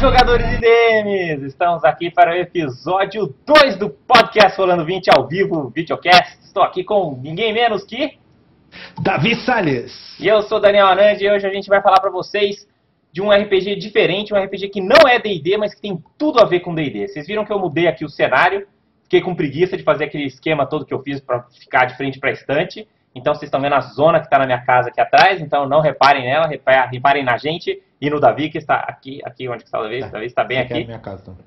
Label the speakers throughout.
Speaker 1: jogadores e DMs! Estamos aqui para o episódio 2 do podcast Rolando 20 ao vivo, videocast. Estou aqui com ninguém menos que...
Speaker 2: Davi Salles!
Speaker 1: E eu sou Daniel Anand e hoje a gente vai falar para vocês de um RPG diferente, um RPG que não é D&D, mas que tem tudo a ver com D&D. Vocês viram que eu mudei aqui o cenário, fiquei com preguiça de fazer aquele esquema todo que eu fiz para ficar de frente para a estante. Então vocês estão vendo a zona que está na minha casa aqui atrás, então não reparem nela, reparem na gente e no Davi que está aqui, aqui onde está o Davi, o Davi está bem aqui.
Speaker 2: É minha casa também.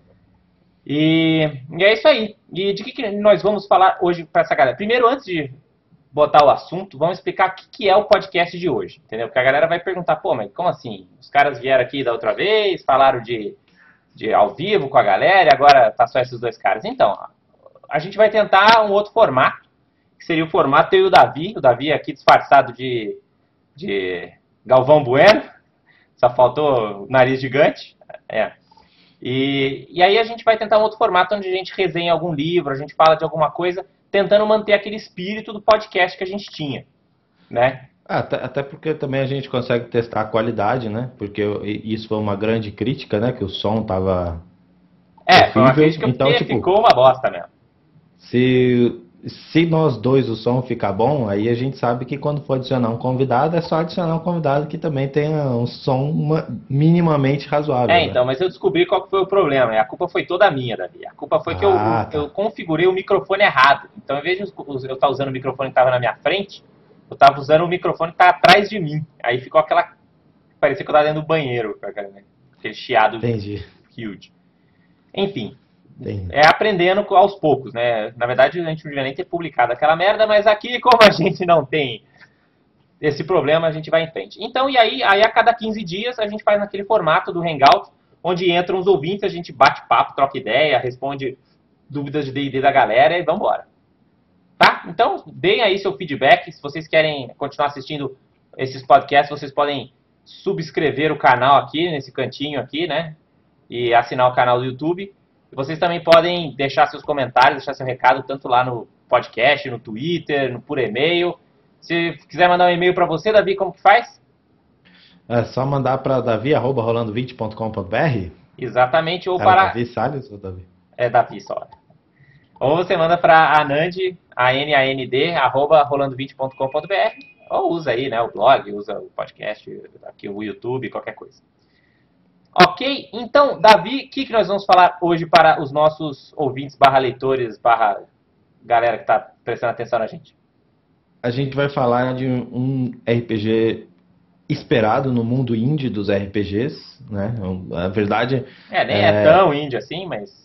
Speaker 1: E, e, é isso aí. E de que, que nós vamos falar hoje para essa galera? Primeiro, antes de botar o assunto, vamos explicar o que, que é o podcast de hoje, entendeu? Porque a galera vai perguntar, pô, mas como assim? Os caras vieram aqui da outra vez, falaram de, de ao vivo com a galera e agora tá só esses dois caras. Então, a gente vai tentar um outro formato, que seria o formato eu e o Davi. O Davi aqui disfarçado de, de Galvão Bueno. Só faltou o nariz gigante. É. E, e aí a gente vai tentar um outro formato onde a gente resenha algum livro, a gente fala de alguma coisa, tentando manter aquele espírito do podcast que a gente tinha, né?
Speaker 2: Até, até porque também a gente consegue testar a qualidade, né? Porque isso foi uma grande crítica, né? Que o som tava.
Speaker 1: É, foi uma crítica então, tipo, ficou uma bosta mesmo.
Speaker 2: Se se nós dois o som ficar bom, aí a gente sabe que quando for adicionar um convidado, é só adicionar um convidado que também tenha um som minimamente razoável.
Speaker 1: É, né? então, mas eu descobri qual foi o problema. A culpa foi toda minha, Davi. A culpa foi que ah, eu, tá. eu configurei o microfone errado. Então, em vez de eu estar tá usando o microfone que estava na minha frente, eu estava usando o microfone que estava atrás de mim. Aí ficou aquela. Parecia que eu estava dentro do banheiro, aquele chiado
Speaker 2: Entendi.
Speaker 1: huge. Enfim, é aprendendo aos poucos, né? Na verdade, a gente não devia nem ter publicado aquela merda, mas aqui, como a gente não tem esse problema, a gente vai em frente. Então, e aí, aí a cada 15 dias a gente faz naquele formato do Hangout, onde entram os ouvintes, a gente bate papo, troca ideia, responde dúvidas de D&D da galera e vamos embora. Tá? Então, deem aí seu feedback. Se vocês querem continuar assistindo esses podcasts, vocês podem subscrever o canal aqui, nesse cantinho aqui, né? E assinar o canal do YouTube. Vocês também podem deixar seus comentários, deixar seu recado tanto lá no podcast, no Twitter, no, por e-mail. Se quiser mandar um e-mail para você, Davi, como que faz?
Speaker 2: É só mandar para davi@rolando20.com.br.
Speaker 1: Exatamente, ou
Speaker 2: Era
Speaker 1: para
Speaker 2: Davi Salles ou Davi?
Speaker 1: É Davi só. Ou você manda para anand, a n a n d arroba rolando20.com.br, ou usa aí, né, o blog, usa o podcast, aqui o YouTube, qualquer coisa. Ok? Então, Davi, o que, que nós vamos falar hoje para os nossos ouvintes, barra leitores, barra galera que está prestando atenção na gente?
Speaker 2: A gente vai falar de um RPG esperado no mundo indie dos RPGs, né? A verdade...
Speaker 1: É, nem é, é tão indie assim, mas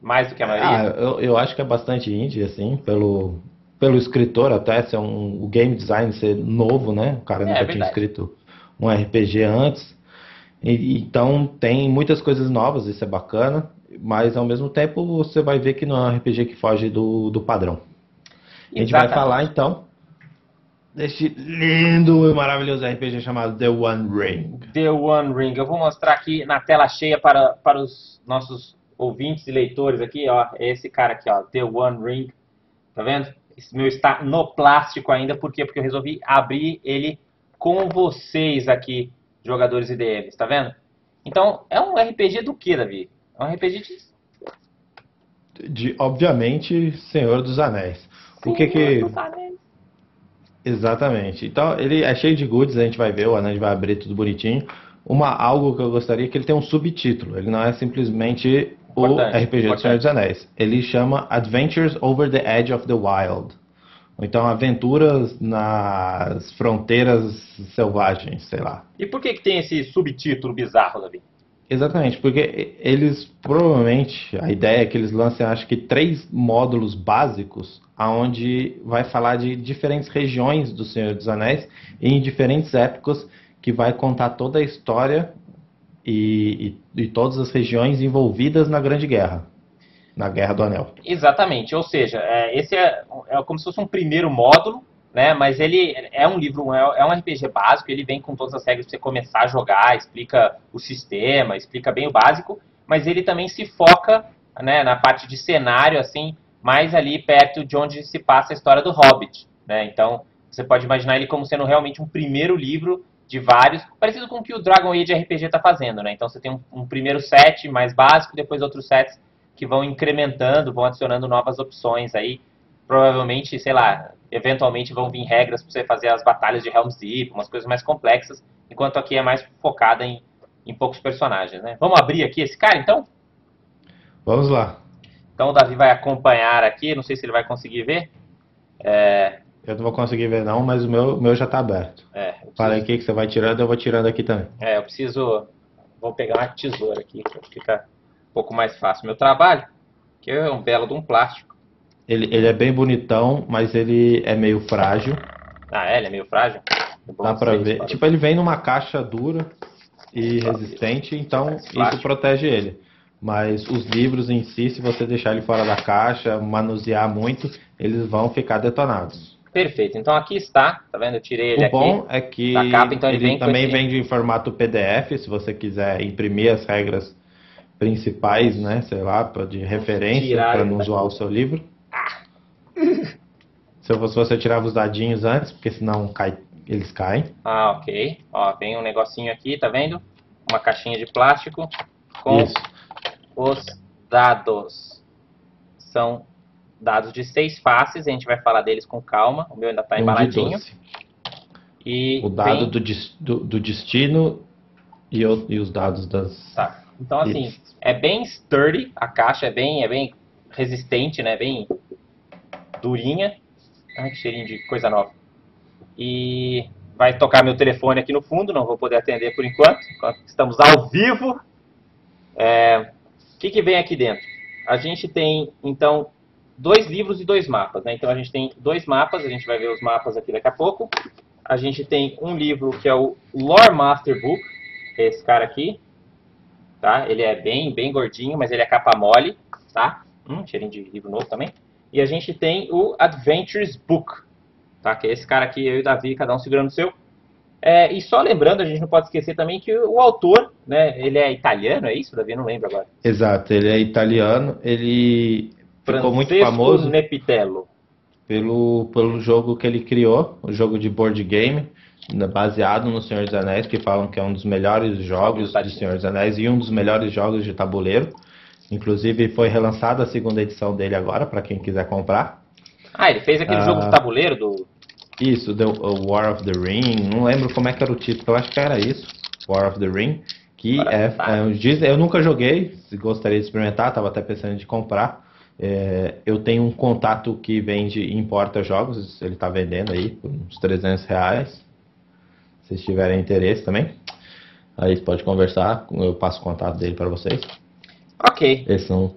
Speaker 1: mais do que a maioria.
Speaker 2: Ah, eu, eu acho que é bastante indie, assim, pelo, pelo escritor até, ser um, o game design ser novo, né? O cara é, nunca é tinha escrito um RPG antes. E, então tem muitas coisas novas, isso é bacana, mas ao mesmo tempo você vai ver que não é um RPG que foge do, do padrão. Exatamente. A gente vai falar então deste lindo e maravilhoso RPG chamado The One Ring.
Speaker 1: The One Ring. Eu vou mostrar aqui na tela cheia para, para os nossos ouvintes e leitores aqui, ó. É esse cara aqui, ó. The One Ring. Tá vendo? Esse meu está no plástico ainda, por quê? Porque eu resolvi abrir ele com vocês aqui jogadores e DMs, tá vendo? Então, é um RPG do que, Davi? É um RPG
Speaker 2: de... de obviamente, Senhor dos Anéis. Senhor o que que... Dos Anéis. Exatamente. Então, ele é cheio de goodies, a gente vai ver, o Anand vai abrir tudo bonitinho. Uma, algo que eu gostaria é que ele tenha um subtítulo. Ele não é simplesmente importante, o RPG importante. do Senhor dos Anéis. Ele chama Adventures Over the Edge of the Wild. Ou então aventuras nas fronteiras selvagens, sei lá.
Speaker 1: E por que, que tem esse subtítulo bizarro, Davi?
Speaker 2: Exatamente, porque eles provavelmente, a ideia é que eles lancem acho que três módulos básicos, aonde vai falar de diferentes regiões do Senhor dos Anéis em diferentes épocas, que vai contar toda a história e, e, e todas as regiões envolvidas na Grande Guerra na Guerra do Anel.
Speaker 1: Exatamente, ou seja, é, esse é, é como se fosse um primeiro módulo, né? Mas ele é um livro, é, é um RPG básico, ele vem com todas as regras para você começar a jogar, explica o sistema, explica bem o básico, mas ele também se foca né, na parte de cenário, assim, mais ali perto de onde se passa a história do Hobbit, né? Então, você pode imaginar ele como sendo realmente um primeiro livro de vários, parecido com o que o Dragon Age RPG está fazendo, né? Então você tem um, um, primeiro set mais básico, depois outros sets que vão incrementando, vão adicionando novas opções aí. Provavelmente, sei lá, eventualmente vão vir regras para você fazer as batalhas de Helm's Deep, umas coisas mais complexas, enquanto aqui é mais focada em, em poucos personagens, né? Vamos abrir aqui esse cara, então?
Speaker 2: Vamos lá.
Speaker 1: Então o Davi vai acompanhar aqui, não sei se ele vai conseguir ver. É,
Speaker 2: eu não vou conseguir ver não, mas o meu, meu já está aberto. É, preciso... Fala aqui que você vai tirando, eu vou tirando aqui também.
Speaker 1: É, eu preciso... Vou pegar uma tesoura aqui, para ficar pouco mais fácil meu trabalho, que é um belo de um plástico.
Speaker 2: Ele, ele é bem bonitão, mas ele é meio frágil.
Speaker 1: Ah, é? Ele é meio frágil?
Speaker 2: É Dá pra ver. Tipo, ele vem numa caixa dura e resistente, então isso protege ele. Mas os livros em si, se você deixar ele fora da caixa, manusear muito, eles vão ficar detonados.
Speaker 1: Perfeito. Então aqui está, tá vendo? Eu tirei ele
Speaker 2: aqui. O bom é que capa, então ele, ele também esse... vem em formato PDF, se você quiser imprimir as regras principais, né? Sei lá, de referência para não zoar o seu livro. Se eu fosse você tirava os dadinhos antes, porque senão cai, eles caem.
Speaker 1: Ah, ok. Ó, vem um negocinho aqui, tá vendo? Uma caixinha de plástico com Isso. os dados. São dados de seis faces, a gente vai falar deles com calma. O meu ainda está embaladinho.
Speaker 2: E o dado vem... do, do, do, destino e, o, e, os dados das.
Speaker 1: Tá. Então, assim, é bem sturdy, a caixa é bem, é bem resistente, né? Bem durinha. Ai, que cheirinho de coisa nova. E vai tocar meu telefone aqui no fundo, não vou poder atender por enquanto, estamos ao vivo. É, o que, que vem aqui dentro? A gente tem, então, dois livros e dois mapas. Né? Então a gente tem dois mapas, a gente vai ver os mapas aqui daqui a pouco. A gente tem um livro que é o Lore Master Book, esse cara aqui. Tá? Ele é bem, bem gordinho, mas ele é capa mole. Tá? Hum, cheirinho de livro novo também. E a gente tem o Adventures Book, tá? que é esse cara aqui, eu e o Davi, cada um segurando o seu. É, e só lembrando, a gente não pode esquecer também que o autor, né, ele é italiano, é isso, Davi? Eu não lembro agora.
Speaker 2: Exato, ele é italiano. Ele ficou muito famoso
Speaker 1: Nepitello.
Speaker 2: Pelo, pelo jogo que ele criou, o jogo de board game, baseado no Senhor dos Anéis, que falam que é um dos melhores jogos de Senhor dos Anéis e um dos melhores jogos de tabuleiro. Inclusive foi relançada a segunda edição dele agora, para quem quiser comprar.
Speaker 1: Ah, ele fez aquele ah, jogo de tabuleiro do.
Speaker 2: Isso, The War of the Ring. Não lembro como é que era o título, eu acho que era isso. War of the Ring. Que é, é, eu nunca joguei, gostaria de experimentar, estava até pensando em comprar. É, eu tenho um contato que vende e importa jogos, ele está vendendo aí por uns 300 reais. Se tiverem interesse também, aí pode conversar, eu passo o contato dele para vocês.
Speaker 1: Ok.
Speaker 2: Eles são.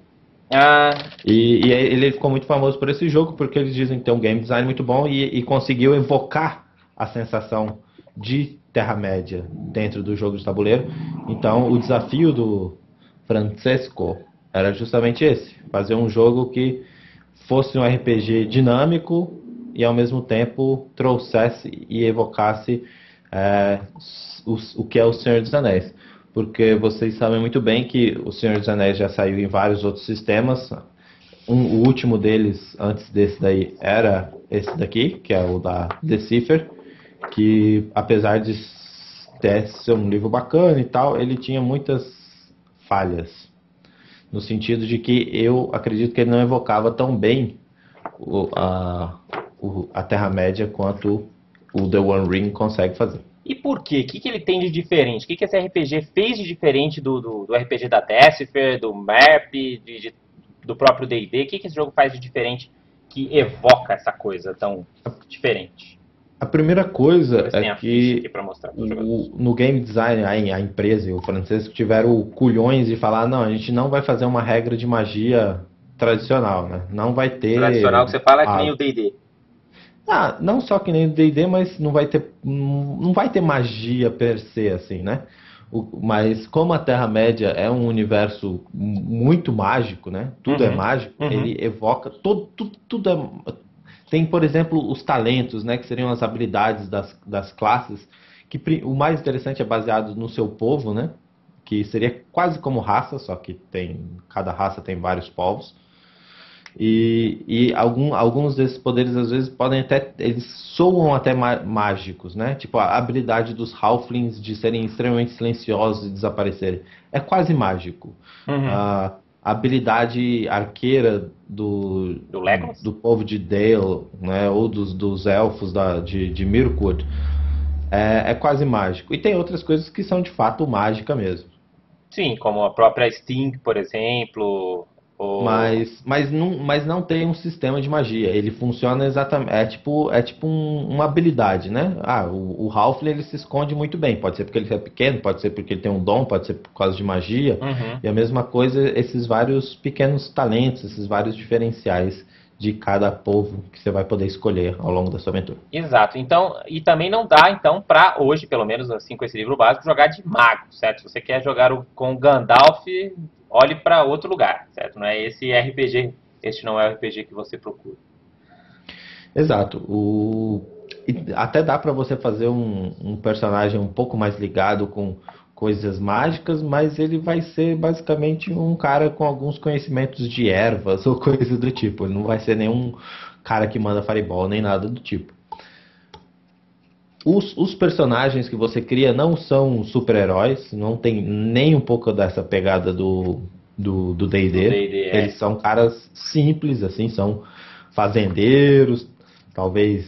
Speaker 2: Ah. E, e, ele ficou muito famoso por esse jogo porque eles dizem que tem um game design muito bom e, e conseguiu evocar a sensação de Terra-média dentro do jogo de tabuleiro. Então, o desafio do Francesco era justamente esse: fazer um jogo que fosse um RPG dinâmico e ao mesmo tempo trouxesse e evocasse é, o, o que é o Senhor dos Anéis. Porque vocês sabem muito bem que o Senhor dos Anéis já saiu em vários outros sistemas. Um, o último deles, antes desse daí, era esse daqui, que é o da Decipher, que apesar de ser um livro bacana e tal, ele tinha muitas falhas no sentido de que eu acredito que ele não evocava tão bem o, a, o, a Terra-média quanto o The One Ring consegue fazer.
Speaker 1: E por quê? O que, que ele tem de diferente? O que, que esse RPG fez de diferente do, do, do RPG da Decipher, do MERP, de, de, do próprio D&D? O que, que esse jogo faz de diferente que evoca essa coisa tão diferente?
Speaker 2: A primeira coisa é que o, no game design a, a empresa e o Francisco tiveram culhões de falar não, a gente não vai fazer uma regra de magia tradicional, né? Não vai ter.
Speaker 1: Tradicional que você fala é que nem o D&D.
Speaker 2: Ah, não só que nem o D&D, mas não vai ter não vai ter magia per se assim, né? O, mas como a Terra Média é um universo muito mágico, né? Tudo é uhum, é mágico. Uhum. Ele evoca todo tudo, tudo é tem, por exemplo, os talentos, né, que seriam as habilidades das, das classes, que o mais interessante é baseado no seu povo, né, que seria quase como raça, só que tem cada raça tem vários povos. E, e algum, alguns desses poderes, às vezes, podem até. Eles soam até mágicos, né? Tipo, a habilidade dos Halflings de serem extremamente silenciosos e desaparecerem. É quase mágico. Uhum. A, a habilidade arqueira do, do, do, povo de Dale, né? Ou dos, dos elfos da, de, de Mirkwood. É, é quase mágico. E tem outras coisas que são de fato mágica mesmo.
Speaker 1: Sim, como a própria Sting, por exemplo,
Speaker 2: mas, mas, não, mas não tem um sistema de magia. Ele funciona exatamente. É tipo, é tipo um, uma habilidade, né? Ah, o, o Ralph ele se esconde muito bem. Pode ser porque ele é pequeno, pode ser porque ele tem um dom, pode ser por causa de magia. Uhum. E a mesma coisa, esses vários pequenos talentos, esses vários diferenciais de cada povo que você vai poder escolher ao longo da sua aventura.
Speaker 1: Exato. Então, e também não dá, então, para hoje, pelo menos assim com esse livro básico, jogar de mago, certo? Se você quer jogar o, com Gandalf, olhe para outro lugar, certo? Não é esse RPG, este não é o RPG que você procura.
Speaker 2: Exato. O... Até dá para você fazer um, um, personagem um pouco mais ligado com coisas mágicas, mas ele vai ser basicamente um cara com alguns conhecimentos de ervas ou coisa do tipo. Ele não vai ser nenhum cara que manda fireball nem nada do tipo. Os, os, personagens que você cria não são super-heróis, não tem nem um pouco dessa pegada do do D&D. É. Eles são caras simples, assim, são fazendeiros, talvez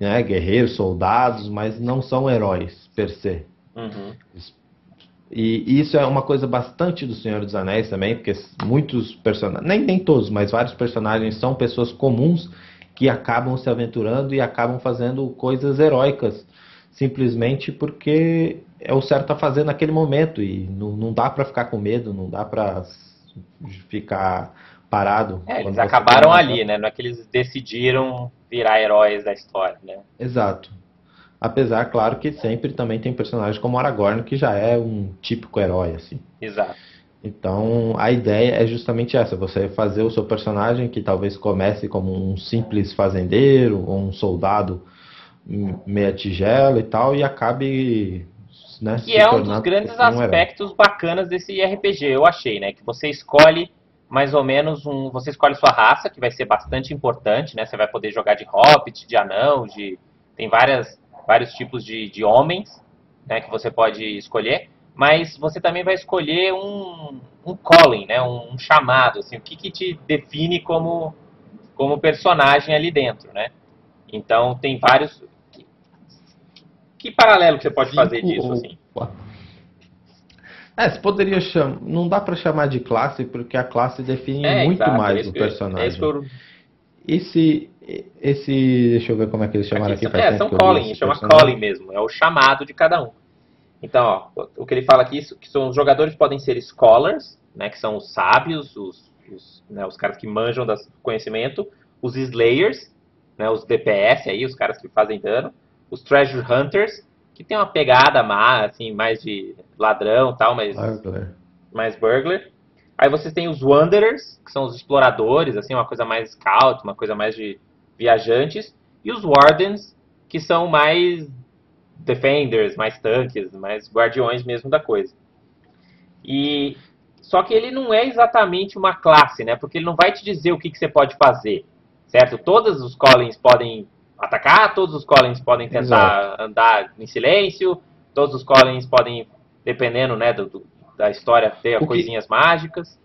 Speaker 2: né, guerreiros, soldados, mas não são heróis per se. Uhum. E isso é uma coisa bastante do Senhor dos Anéis também, porque muitos personagens, nem, nem todos, mas vários personagens são pessoas comuns que acabam se aventurando e acabam fazendo coisas heróicas simplesmente porque é o certo a fazer naquele momento e não, não dá para ficar com medo, não dá para ficar parado.
Speaker 1: É, eles acabaram ali, né? Não é que eles decidiram virar heróis da história, né?
Speaker 2: Exato. Apesar, claro, que sempre também tem personagens como Aragorn, que já é um típico herói, assim.
Speaker 1: Exato.
Speaker 2: Então, a ideia é justamente essa: você fazer o seu personagem que talvez comece como um simples fazendeiro ou um soldado meia tigela e tal, e acabe. Né,
Speaker 1: que é um dos grandes aspectos um bacanas desse RPG, eu achei, né? Que você escolhe mais ou menos um. Você escolhe sua raça, que vai ser bastante importante, né? Você vai poder jogar de hobbit, de anão, de. Tem várias, vários tipos de, de homens né, que você pode escolher. Mas você também vai escolher um, um calling, né? Um, um chamado, assim, o que, que te define como, como personagem ali dentro, né? Então tem vários. Que paralelo que você pode fazer disso, assim?
Speaker 2: É, você poderia chamar. Não dá para chamar de classe, porque a classe define é, muito exato, mais é o personagem. É eu... Esse. Esse. Deixa eu ver como é que eles chamaram aqui.
Speaker 1: aqui é, são calling, chama calling mesmo. É o chamado de cada um. Então, ó, o que ele fala aqui, que são os jogadores podem ser scholars, né, que são os sábios, os, os, né, os caras que manjam do conhecimento, os slayers, né, os DPS aí, os caras que fazem dano, os Treasure Hunters, que tem uma pegada má, assim, mais de ladrão tal, mas burglar. mais burglar. Aí você tem os Wanderers, que são os exploradores, assim, uma coisa mais scout, uma coisa mais de viajantes, e os Wardens, que são mais defenders, mais tanques, mais guardiões mesmo da coisa. E só que ele não é exatamente uma classe, né? Porque ele não vai te dizer o que, que você pode fazer, certo? Todos os Collins podem atacar, todos os Collins podem tentar Exato. andar em silêncio, todos os Collins podem, dependendo né, do, do da história, ter o coisinhas que... mágicas.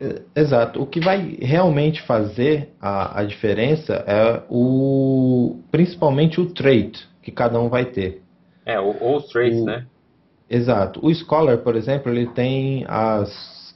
Speaker 2: É, exato. O que vai realmente fazer a, a diferença é o principalmente o trait que cada um vai ter.
Speaker 1: É, ou os traits, o... né?
Speaker 2: Exato. O Scholar, por exemplo, ele tem as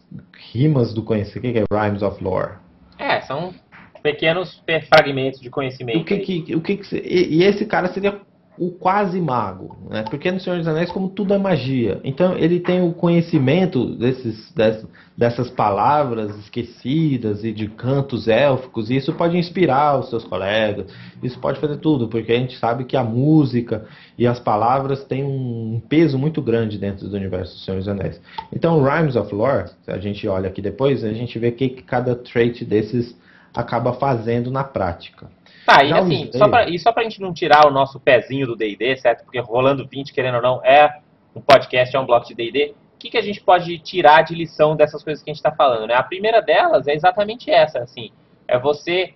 Speaker 2: rimas do conhecimento. O que é Rhymes of Lore?
Speaker 1: É, são pequenos fragmentos de conhecimento.
Speaker 2: O que que, o que, que e, e esse cara seria o quase mago, né? Porque no Senhor dos Anéis, como tudo é magia, então ele tem o conhecimento desses, dessas, dessas palavras esquecidas e de cantos élficos, e isso pode inspirar os seus colegas, isso pode fazer tudo, porque a gente sabe que a música e as palavras têm um peso muito grande dentro do universo do Senhor dos Anéis. Então, Rhymes of Lore, se a gente olha aqui depois, a gente vê que cada trait desses acaba fazendo na prática.
Speaker 1: Tá, e assim, só pra, e só pra gente não tirar o nosso pezinho do D&D, certo? Porque Rolando 20, querendo ou não, é um podcast, é um bloco de D&D. O que, que a gente pode tirar de lição dessas coisas que a gente está falando, né? A primeira delas é exatamente essa, assim. É você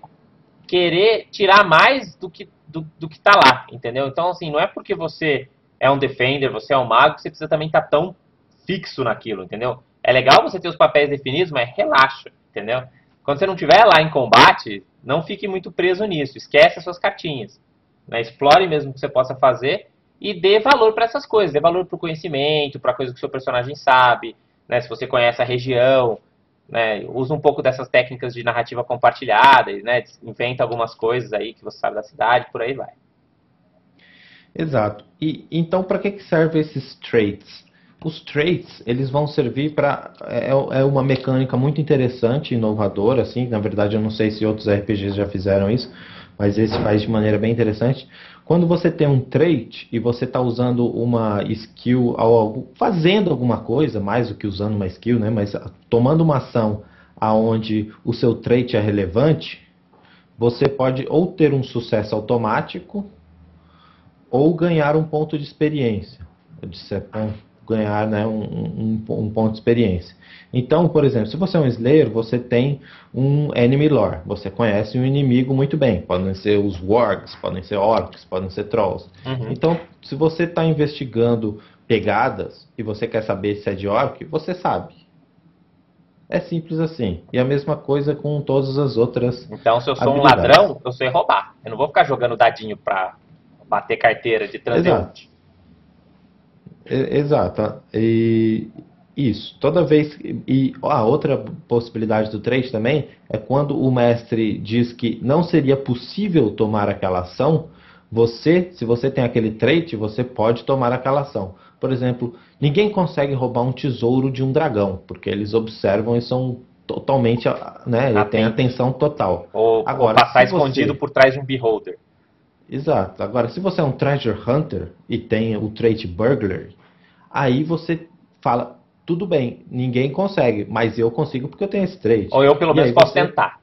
Speaker 1: querer tirar mais do que do, do que tá lá, entendeu? Então, assim, não é porque você é um defender, você é um mago, que você precisa também estar tá tão fixo naquilo, entendeu? É legal você ter os papéis definidos, mas relaxa, entendeu? Quando você não estiver lá em combate, não fique muito preso nisso. Esquece as suas cartinhas. Né? Explore mesmo o que você possa fazer e dê valor para essas coisas. Dê valor para o conhecimento, para coisa que o seu personagem sabe. Né? Se você conhece a região, né? usa um pouco dessas técnicas de narrativa compartilhada, né? inventa algumas coisas aí que você sabe da cidade, por aí vai.
Speaker 2: Exato. E então, para que, que servem esses traits? Os traits, eles vão servir para é, é, uma mecânica muito interessante, inovadora, assim. Na verdade, eu não sei se outros RPGs já fizeram isso, mas esse faz de maneira bem interessante. Quando você tem um trait e você está usando uma skill, fazendo alguma coisa, mais do que usando uma skill, né? Mas tomando uma ação aonde o seu trait é relevante, você pode ou ter um sucesso automático ou ganhar um ponto de experiência. De ser, ganhar né, um, um, um, ponto de experiência. Então, por exemplo, se você é um Slayer, você tem um enemy lore. Você conhece um inimigo muito bem. Podem ser os wargs, podem ser orcs, podem ser trolls. Uhum. Então, se você está investigando pegadas e você quer saber se é de orc, você sabe. É simples assim. E a mesma coisa com todas as outras.
Speaker 1: Então, se eu sou um ladrão, eu sei roubar. Eu não vou ficar jogando dadinho para bater carteira de transeunte.
Speaker 2: Exato. E isso. Toda vez. E a outra possibilidade do trade também é quando o mestre diz que não seria possível tomar aquela ação. Você, se você tem aquele trait, você pode tomar aquela ação. Por exemplo, ninguém consegue roubar um tesouro de um dragão, porque eles observam e são totalmente, né, ele tem atenção total.
Speaker 1: Ou, Agora, ou passar escondido você... por trás de um beholder.
Speaker 2: Exato. Agora, se você é um treasure hunter e tem o trait burglar, aí você fala, tudo bem, ninguém consegue, mas eu consigo porque eu tenho esse trait.
Speaker 1: Ou eu pelo menos posso você... tentar.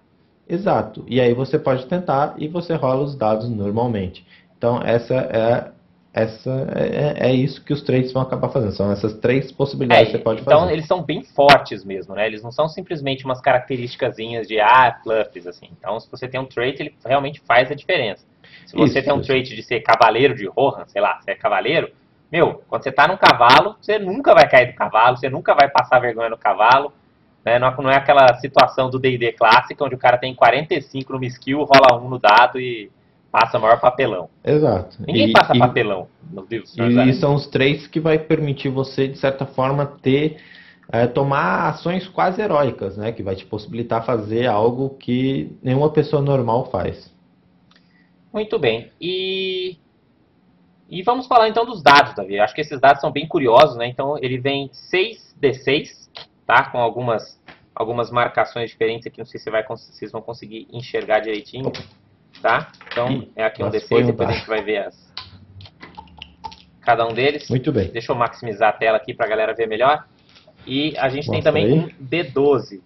Speaker 2: Exato. E aí você pode tentar e você rola os dados normalmente. Então essa é essa é, é isso que os traits vão acabar fazendo. São essas três possibilidades é, que você pode
Speaker 1: então,
Speaker 2: fazer.
Speaker 1: Então eles são bem fortes mesmo, né? Eles não são simplesmente umas características de ah, fluffs, assim. Então se você tem um trait, ele realmente faz a diferença. Se você isso, tem um isso. trait de ser cavaleiro de Rohan, sei lá, você é cavaleiro, meu, quando você tá num cavalo, você nunca vai cair do cavalo, você nunca vai passar vergonha no cavalo. Né? Não, não é aquela situação do D&D clássica, onde o cara tem 45 no skill, rola um no dado e passa maior papelão.
Speaker 2: Exato.
Speaker 1: Ninguém e, passa e, papelão nos livros.
Speaker 2: E, e são os três que vai permitir você, de certa forma, ter é, tomar ações quase heróicas, né? Que vai te possibilitar fazer algo que nenhuma pessoa normal faz.
Speaker 1: Muito bem. E e vamos falar então dos dados, Davi. Acho que esses dados são bem curiosos, né? Então ele vem 6d6, tá? Com algumas, algumas marcações diferentes aqui. Não sei se vai, vocês vão conseguir enxergar direitinho, tá? Então é aqui um d6, depois a gente vai ver as, cada um deles.
Speaker 2: Muito bem.
Speaker 1: Deixa eu maximizar a tela aqui para a galera ver melhor. E a gente Mostra tem também aí. um D12,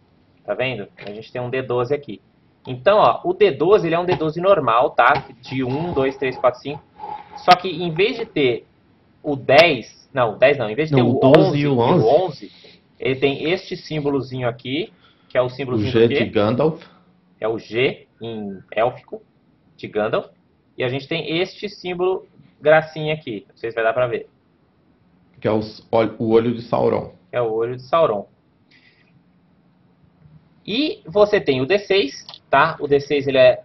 Speaker 1: tá vendo? A gente tem um D12 aqui. Então, ó, o D12 ele é um D12 normal, tá? De 1, 2, 3, 4, 5. Só que em vez de ter o 10, não, o 10 não, em vez de ter não, o 11, 11 e o 11, 11, ele tem este símbolozinho aqui, que é o símbolozinho
Speaker 2: o G de Gandalf.
Speaker 1: É o G em élfico de Gandalf. E a gente tem este símbolo gracinha aqui. Não sei se vai dar pra ver.
Speaker 2: Que é o, o olho de Sauron.
Speaker 1: É o olho de Sauron. E você tem o D6, tá? O D6 ele é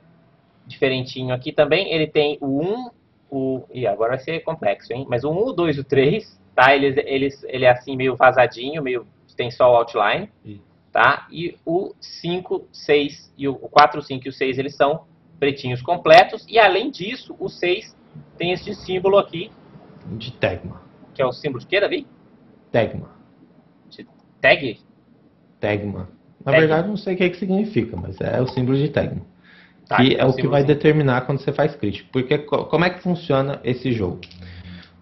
Speaker 1: diferentinho aqui também. Ele tem o 1, o. e agora vai ser complexo, hein? Mas o 1, o 2 e o 3, tá? Eles, eles, ele é assim meio vazadinho, meio. tem só o outline. Tá? E o 5, 6 e o 4, o 5 e o 6 eles são pretinhos completos. E além disso, o 6 tem este símbolo aqui.
Speaker 2: De Tegma.
Speaker 1: Que é o símbolo de quê, Davi?
Speaker 2: Tegma.
Speaker 1: De tag?
Speaker 2: Tegma. Na verdade, não sei o que, é que significa, mas é o símbolo de Tegma. Tá, que é o que vai determinar quando você faz crítico. Porque como é que funciona esse jogo?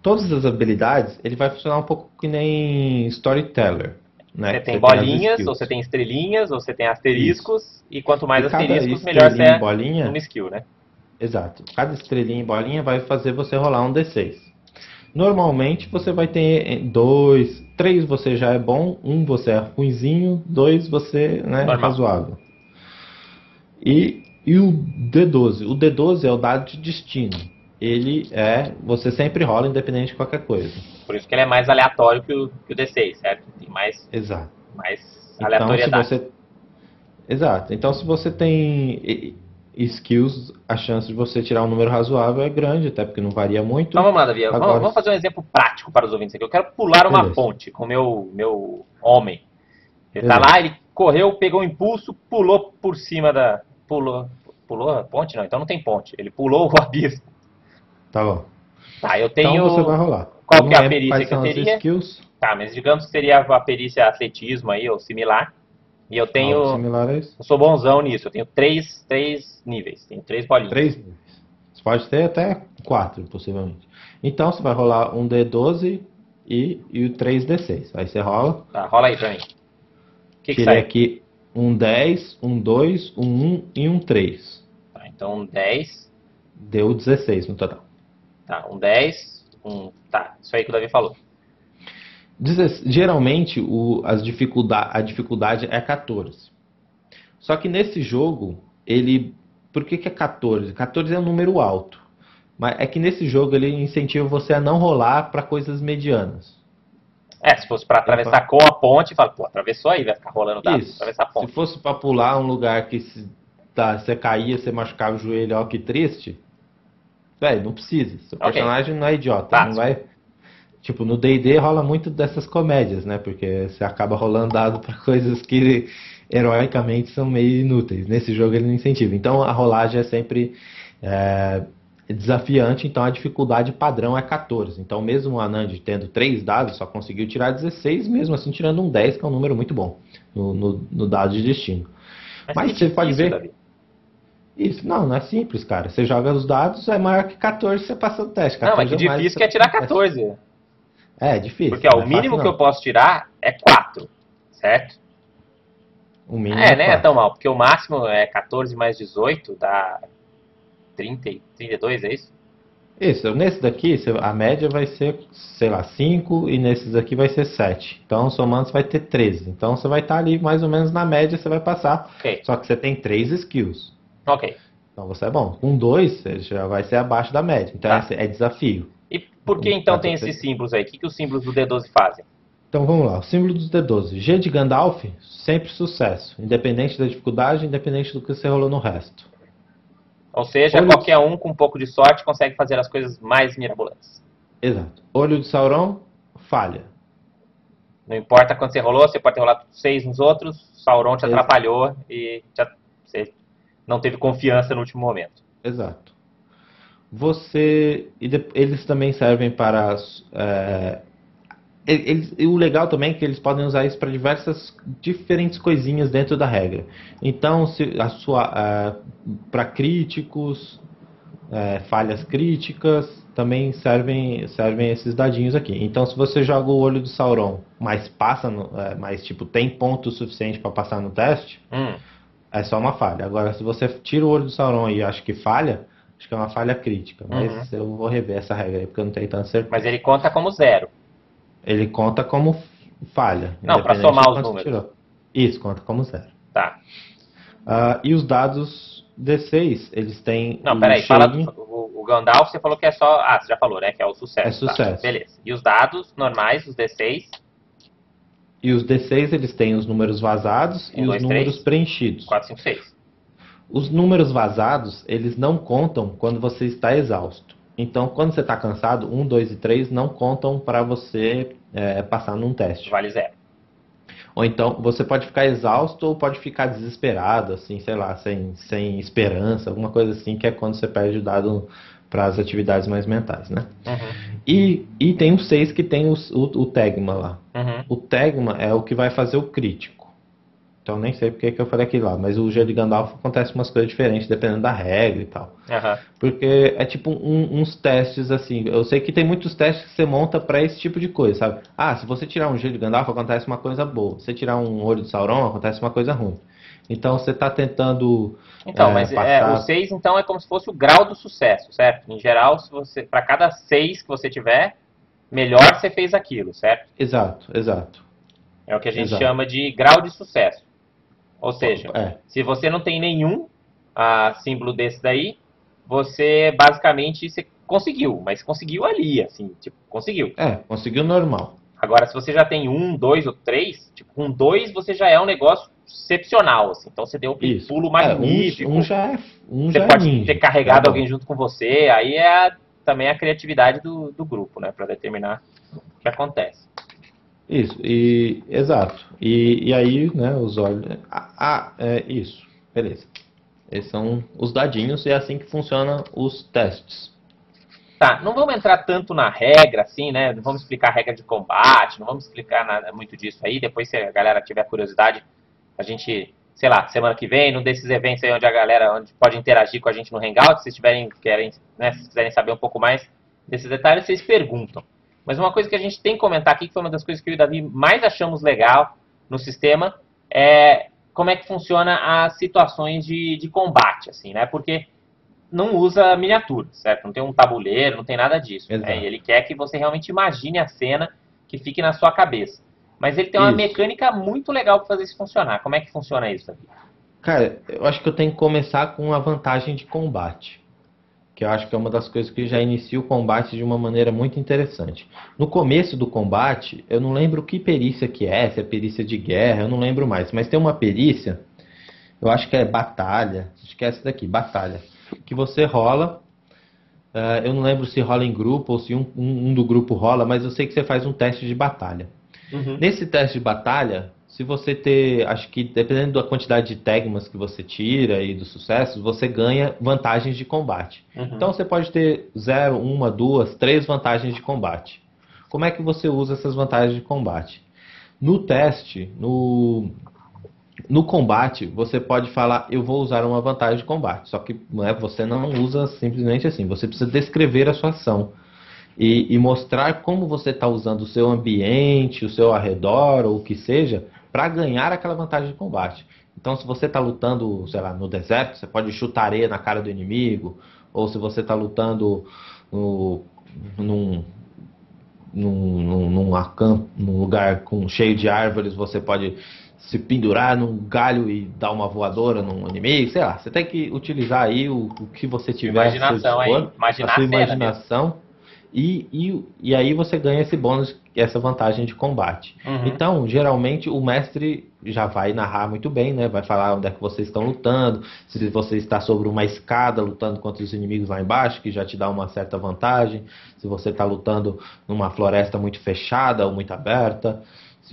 Speaker 2: Todas as habilidades, ele vai funcionar um pouco que nem storyteller. Né?
Speaker 1: Você tem você bolinhas, tem ou você tem estrelinhas, ou você tem asteriscos, Isso. e quanto mais e asteriscos, melhor você é bolinha, numa skill, né?
Speaker 2: Exato. Cada estrelinha e bolinha vai fazer você rolar um D6. Normalmente você vai ter dois, três você já é bom, um você é ruinzinho, dois você né, é razoável. E E o D12? O D12 é o dado de destino. Ele é. Você sempre rola independente de qualquer coisa.
Speaker 1: Por isso que ele é mais aleatório que o, que o D6, certo? Tem mais.
Speaker 2: Exato.
Speaker 1: Mais aleatoriedade.
Speaker 2: Então, se você... Exato. Então se você tem skills, a chance de você tirar um número razoável é grande, até porque não varia muito.
Speaker 1: Então vamos lá, Davi. Agora... Vamos, fazer um exemplo prático para os ouvintes aqui. Eu quero pular uma Beleza. ponte com o meu, meu homem. Ele Beleza. tá lá, ele correu, pegou um impulso, pulou por cima da. Pulou. Pulou a ponte? Não, então não tem ponte. Ele pulou o abismo.
Speaker 2: Tá bom.
Speaker 1: Tá, eu tenho.
Speaker 2: Então você vai rolar.
Speaker 1: Qual que é a perícia que eu teria? Skills. Tá, mas digamos que seria a perícia atletismo aí, ou similar. E eu tenho.
Speaker 2: Algo similar a isso?
Speaker 1: Eu sou bonzão nisso. Eu tenho três, três níveis. Tenho três bolinhas.
Speaker 2: Três níveis. Você pode ter até quatro, possivelmente. Então você vai rolar um D12 e, e o 3D6. Aí você rola.
Speaker 1: Tá, rola aí pra mim.
Speaker 2: O que, que sai? aqui um 10, um 2, um 1 e um 3.
Speaker 1: Tá, então um 10.
Speaker 2: Deu 16 no total.
Speaker 1: Tá, um 10, um. Tá, isso aí que o Davi falou.
Speaker 2: Geralmente o, as dificuldade, a dificuldade é 14. Só que nesse jogo, ele. Por que, que é 14? 14 é um número alto. Mas é que nesse jogo ele incentiva você a não rolar para coisas medianas.
Speaker 1: É, se fosse para atravessar com a ponte, fala, pô, atravessou aí, vai ficar rolando dado,
Speaker 2: Isso. atravessar a ponte. Se fosse para pular um lugar que se, tá, você caía, você machucava o joelho, ó, que triste. Velho, não precisa. Seu okay. personagem não é idiota. Não vai Tipo, no D&D rola muito dessas comédias, né? Porque você acaba rolando dado para coisas que heroicamente são meio inúteis. Nesse jogo ele não incentiva. Então a rolagem é sempre é, desafiante, então a dificuldade padrão é 14. Então mesmo o Anand tendo 3 dados, só conseguiu tirar 16, mesmo assim tirando um 10, que é um número muito bom no, no, no dado de destino. Mas, Mas você pode ver... Davi. Isso, não, não é simples, cara. Você joga os dados, é maior que 14, você passa o teste.
Speaker 1: não, mas que é difícil que é tirar 14.
Speaker 2: É, difícil.
Speaker 1: Porque ó, o é mínimo fácil, que eu posso tirar é 4, certo?
Speaker 2: O mínimo
Speaker 1: é, é nem é tão mal, porque o máximo é 14 mais 18, dá 30, 32, é isso?
Speaker 2: Isso, nesse daqui a média vai ser, sei lá, 5 e nesses aqui vai ser 7. Então somando você vai ter 13. Então você vai estar ali mais ou menos na média, você vai passar. Okay. Só que você tem 3 skills.
Speaker 1: Ok.
Speaker 2: Então você é bom. Com 2 você já vai ser abaixo da média. Então tá. é, é desafio.
Speaker 1: E por que então tem esses símbolos aí? O que, que os símbolos do D12 fazem?
Speaker 2: Então vamos lá, o símbolo dos D12. G de Gandalf, sempre sucesso. Independente da dificuldade, independente do que você rolou no resto.
Speaker 1: Ou seja, Olho qualquer um com um pouco de sorte consegue fazer as coisas mais mirabolantes.
Speaker 2: Exato. Olho de Sauron, falha.
Speaker 1: Não importa quando você rolou, você pode ter rolado seis nos outros, Sauron te Exato. atrapalhou e já, você não teve confiança no último momento.
Speaker 2: Exato você eles também servem para é, eles, e o legal também é que eles podem usar isso para diversas diferentes coisinhas dentro da regra. Então, se a sua é, para críticos, é, falhas críticas, também servem servem esses dadinhos aqui. Então, se você joga o olho do Sauron, mas passa, no, é, mas tipo tem ponto suficiente para passar no teste, hum. é só uma falha. Agora, se você tira o olho do Sauron e acha que falha, Acho que é uma falha crítica, mas uhum. eu vou rever essa regra aí, porque eu não tenho tanta certeza.
Speaker 1: Mas ele conta como zero.
Speaker 2: Ele conta como falha.
Speaker 1: Não, para somar os números. Tirou.
Speaker 2: Isso, conta como zero.
Speaker 1: Tá.
Speaker 2: Uh, e os dados D6, eles têm.
Speaker 1: Não, peraí, fala do, o, o Gandalf, você falou que é só. Ah, você já falou, né? Que é o sucesso. É
Speaker 2: sucesso.
Speaker 1: Tá, beleza. E os dados normais, os D6?
Speaker 2: E os D6, eles têm os números vazados um, e dois, os números três, preenchidos.
Speaker 1: 4, 5, 6.
Speaker 2: Os números vazados, eles não contam quando você está exausto. Então, quando você está cansado, 1, 2 e 3 não contam para você é, passar num teste.
Speaker 1: Vale zero.
Speaker 2: Ou então, você pode ficar exausto ou pode ficar desesperado, assim, sei lá, sem, sem esperança, alguma coisa assim, que é quando você perde o dado para as atividades mais mentais, né? Uhum. E, e tem o 6 que tem o, o, o Tegma lá. Uhum. O Tegma é o que vai fazer o crítico. Então nem sei porque que eu falei aquilo lá, mas o G de Gandalf acontece umas coisas diferentes dependendo da regra e tal. Uhum. Porque é tipo um, uns testes assim. Eu sei que tem muitos testes que você monta para esse tipo de coisa, sabe? Ah, se você tirar um G de Gandalf acontece uma coisa boa. Se você tirar um olho de Sauron acontece uma coisa ruim. Então você está tentando.
Speaker 1: Então, é, mas é, passar... é, o 6 então é como se fosse o grau do sucesso, certo? Em geral, se você para cada 6 que você tiver, melhor você fez aquilo, certo?
Speaker 2: Exato, exato.
Speaker 1: É o que a gente exato. chama de grau de sucesso. Ou seja, é. se você não tem nenhum, a símbolo desse daí, você basicamente você conseguiu, mas conseguiu ali, assim, tipo, conseguiu.
Speaker 2: É, conseguiu normal.
Speaker 1: Agora, se você já tem um, dois ou três, tipo, com dois você já é um negócio excepcional, assim. Então você deu um Isso. pulo magnífico.
Speaker 2: É, um, um, já é, um
Speaker 1: você
Speaker 2: já é
Speaker 1: pode é ter carregado é alguém junto com você, aí é a, também a criatividade do, do grupo, né, para determinar o que acontece.
Speaker 2: Isso, e exato. E, e aí, né, os olhos. Ah, ah, é isso. Beleza. Esses são os dadinhos e é assim que funcionam os testes.
Speaker 1: Tá, não vamos entrar tanto na regra, assim, né? Não vamos explicar a regra de combate, não vamos explicar nada, muito disso aí. Depois, se a galera tiver curiosidade, a gente, sei lá, semana que vem, num desses eventos aí onde a galera onde pode interagir com a gente no Hangout, se tiverem, querem, né, se quiserem saber um pouco mais desses detalhes, vocês perguntam. Mas uma coisa que a gente tem que comentar aqui, que foi uma das coisas que eu e o Davi mais achamos legal no sistema, é como é que funciona as situações de, de combate, assim, né? Porque não usa miniatura, certo? Não tem um tabuleiro, não tem nada disso. Né? Ele quer que você realmente imagine a cena que fique na sua cabeça. Mas ele tem uma isso. mecânica muito legal para fazer isso funcionar. Como é que funciona isso, Davi?
Speaker 2: Cara, eu acho que eu tenho que começar com a vantagem de combate. Que eu acho que é uma das coisas que já inicia o combate de uma maneira muito interessante. No começo do combate, eu não lembro que perícia que é, se é perícia de guerra, eu não lembro mais. Mas tem uma perícia, eu acho que é batalha, acho que é essa daqui, batalha que você rola. Uh, eu não lembro se rola em grupo ou se um, um, um, do grupo rola, mas eu sei que você faz um teste de batalha. Uhum. Nesse teste de batalha, se você ter, acho que dependendo da quantidade de tegmas que você tira e dos sucessos, você ganha vantagens de combate. Uhum. Então você pode ter zero, uma, duas, três vantagens de combate. Como é que você usa essas vantagens de combate? No teste, no, no combate, você pode falar, eu vou usar uma vantagem de combate. Só que é, você não usa simplesmente assim. Você precisa descrever a sua ação. E, e mostrar como você está usando o seu ambiente, o seu arredor, ou o que seja, para ganhar aquela vantagem de combate. Então, se você está lutando, sei lá, no deserto, você pode chutar areia na cara do inimigo. Ou se você está lutando no, num, num, num, num, num lugar com, cheio de árvores, você pode se pendurar num galho e dar uma voadora num inimigo, sei lá. Você tem que utilizar aí o, o que você tiver
Speaker 1: imaginação,
Speaker 2: a,
Speaker 1: dispor,
Speaker 2: a sua imaginação. E, e, e aí você ganha esse bônus, essa vantagem de combate. Uhum. Então, geralmente, o mestre já vai narrar muito bem, né? Vai falar onde é que vocês estão lutando, se você está sobre uma escada lutando contra os inimigos lá embaixo, que já te dá uma certa vantagem. Se você está lutando numa floresta muito fechada ou muito aberta